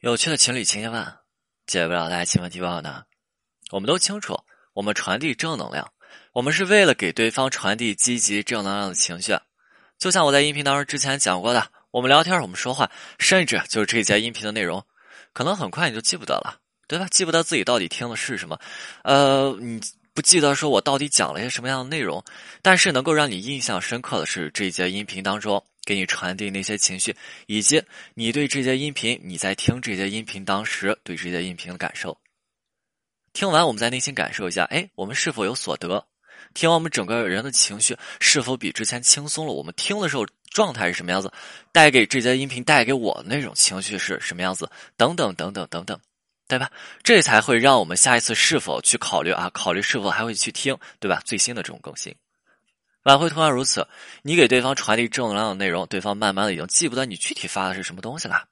有趣的情侣千千万，解不了大家情问题问的。我们都清楚，我们传递正能量，我们是为了给对方传递积极正能量的情绪。就像我在音频当中之前讲过的，我们聊天，我们说话，甚至就是这节音频的内容，可能很快你就记不得了，对吧？记不得自己到底听的是什么，呃，你不记得说我到底讲了些什么样的内容，但是能够让你印象深刻的是这节音频当中。给你传递那些情绪，以及你对这些音频，你在听这些音频当时对这些音频的感受。听完，我们在内心感受一下，哎，我们是否有所得？听完，我们整个人的情绪是否比之前轻松了？我们听的时候状态是什么样子？带给这些音频带给我那种情绪是什么样子？等等等等等等，对吧？这才会让我们下一次是否去考虑啊？考虑是否还会去听，对吧？最新的这种更新。晚会同样如此，你给对方传递正能量的内容，对方慢慢的已经记不得你具体发的是什么东西了。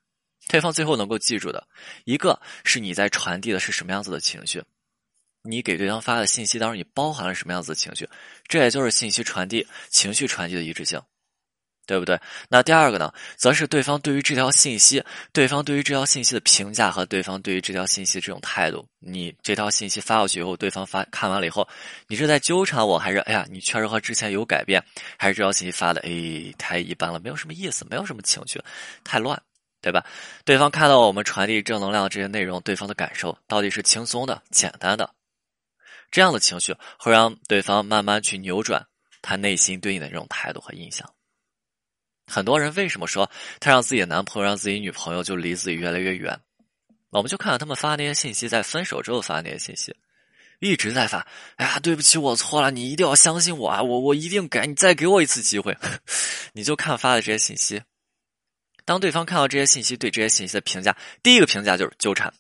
对方最后能够记住的一个是你在传递的是什么样子的情绪，你给对方发的信息当中你包含了什么样子的情绪，这也就是信息传递、情绪传递的一致性。对不对？那第二个呢，则是对方对于这条信息，对方对于这条信息的评价和对方对于这条信息这种态度。你这条信息发过去以后，对方发看完了以后，你是在纠缠我还是哎呀，你确实和之前有改变，还是这条信息发的哎太一般了，没有什么意思，没有什么情绪，太乱，对吧？对方看到我们传递正能量这些内容，对方的感受到底是轻松的、简单的，这样的情绪会让对方慢慢去扭转他内心对你的这种态度和印象。很多人为什么说他让自己的男朋友、让自己女朋友就离自己越来越远？我们就看看他们发那些信息，在分手之后发那些信息，一直在发。哎呀，对不起，我错了，你一定要相信我啊！我我一定改，你再给我一次机会。你就看发的这些信息，当对方看到这些信息，对这些信息的评价，第一个评价就是纠缠。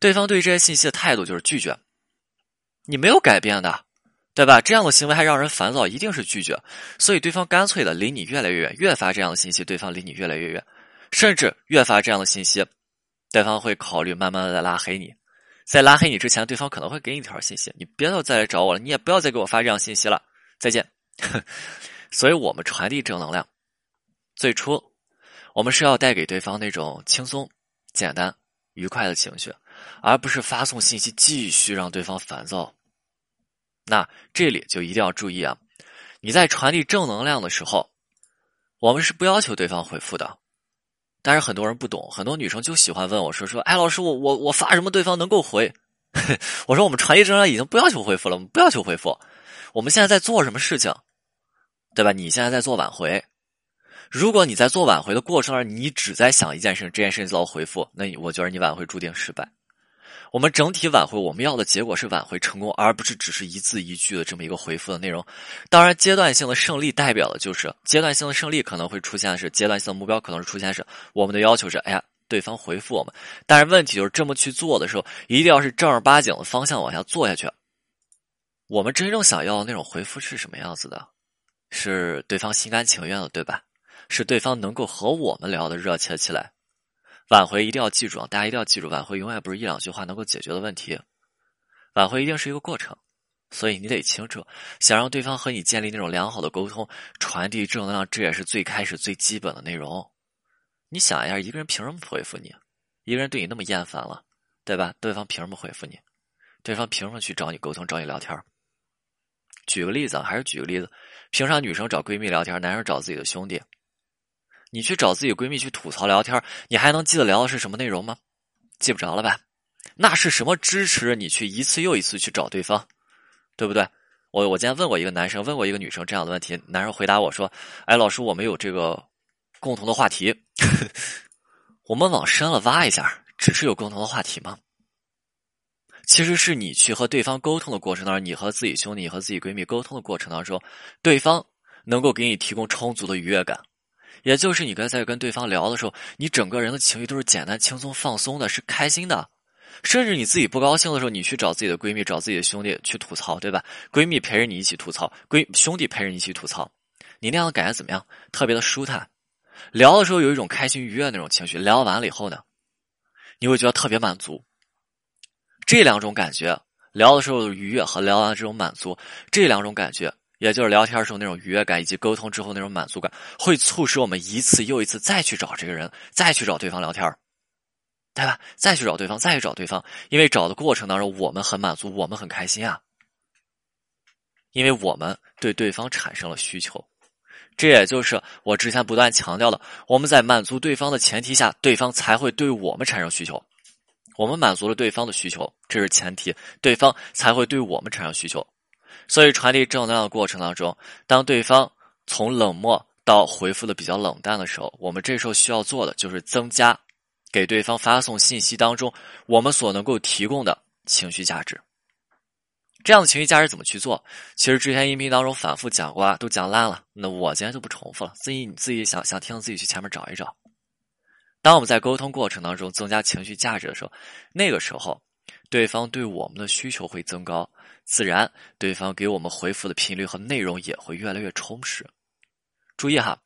对方对这些信息的态度就是拒绝，你没有改变的。对吧？这样的行为还让人烦躁，一定是拒绝。所以对方干脆的离你越来越远，越发这样的信息，对方离你越来越远，甚至越发这样的信息，对方会考虑慢慢的在拉黑你。在拉黑你之前，对方可能会给你一条信息：你别要再来找我了，你也不要再给我发这样信息了，再见。所以我们传递正能量，最初我们是要带给对方那种轻松、简单、愉快的情绪，而不是发送信息继续让对方烦躁。那这里就一定要注意啊！你在传递正能量的时候，我们是不要求对方回复的。但是很多人不懂，很多女生就喜欢问我说：“说哎，老师，我我我发什么对方能够回？” 我说：“我们传递正能量已经不要求回复了，我们不要求回复。我们现在在做什么事情，对吧？你现在在做挽回。如果你在做挽回的过程中，你只在想一件事，这件事情遭回复，那我觉得你挽回注定失败。”我们整体挽回，我们要的结果是挽回成功，而不是只是一字一句的这么一个回复的内容。当然，阶段性的胜利代表的就是阶段性的胜利可能会出现的是阶段性的目标，可能是出现是我们的要求是，哎呀，对方回复我们。但是问题就是这么去做的时候，一定要是正儿八经的方向往下做下去。我们真正想要的那种回复是什么样子的？是对方心甘情愿的，对吧？是对方能够和我们聊的热切起来。挽回一定要记住啊！大家一定要记住，挽回永远不是一两句话能够解决的问题，挽回一定是一个过程，所以你得清楚，想让对方和你建立那种良好的沟通，传递正能量，这也是最开始最基本的内容。你想一下，一个人凭什么回复你？一个人对你那么厌烦了，对吧？对方凭什么回复你？对方凭什么去找你沟通、找你聊天？举个例子啊，还是举个例子，平常女生找闺蜜聊天，男生找自己的兄弟。你去找自己闺蜜去吐槽聊天，你还能记得聊的是什么内容吗？记不着了吧？那是什么支持你去一次又一次去找对方，对不对？我我今天问过一个男生，问过一个女生这样的问题，男生回答我说：“哎，老师，我们有这个共同的话题，我们往深了挖一下，只是有共同的话题吗？其实是你去和对方沟通的过程当中，你和自己兄弟、和自己闺蜜沟通的过程当中，对方能够给你提供充足的愉悦感。”也就是你跟在跟对方聊的时候，你整个人的情绪都是简单、轻松、放松的，是开心的。甚至你自己不高兴的时候，你去找自己的闺蜜、找自己的兄弟去吐槽，对吧？闺蜜陪着你一起吐槽，闺兄弟陪着你一起吐槽，你那样的感觉怎么样？特别的舒坦。聊的时候有一种开心愉悦那种情绪，聊完了以后呢，你会觉得特别满足。这两种感觉，聊的时候的愉悦和聊完这种满足，这两种感觉。也就是聊天时候那种愉悦感，以及沟通之后那种满足感，会促使我们一次又一次再去找这个人，再去找对方聊天对吧？再去找对方，再去找对方，因为找的过程当中，我们很满足，我们很开心啊。因为我们对对方产生了需求，这也就是我之前不断强调的：我们在满足对方的前提下，对方才会对我们产生需求。我们满足了对方的需求，这是前提，对方才会对我们产生需求。所以，传递正能量的过程当中，当对方从冷漠到回复的比较冷淡的时候，我们这时候需要做的就是增加给对方发送信息当中我们所能够提供的情绪价值。这样的情绪价值怎么去做？其实之前音频当中反复讲过啊，都讲烂了。那我今天就不重复了，自己你自己想想听，自己去前面找一找。当我们在沟通过程当中增加情绪价值的时候，那个时候对方对我们的需求会增高，自然对方给我们回复的频率和内容也会越来越充实。注意哈，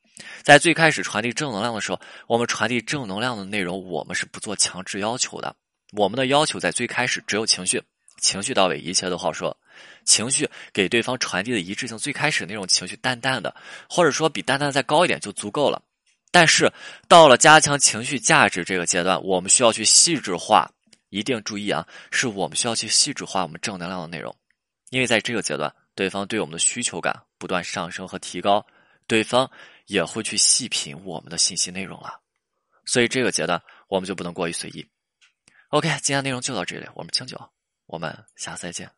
在最开始传递正能量的时候，我们传递正能量的内容，我们是不做强制要求的。我们的要求在最开始只有情绪。情绪到位，一切都好说。情绪给对方传递的一致性，最开始那种情绪淡淡的，或者说比淡淡再高一点就足够了。但是到了加强情绪价值这个阶段，我们需要去细致化，一定注意啊，是我们需要去细致化我们正能量的内容，因为在这个阶段，对方对我们的需求感不断上升和提高，对方也会去细品我们的信息内容了。所以这个阶段我们就不能过于随意。OK，今天内容就到这里，我们清酒。我们下次再见。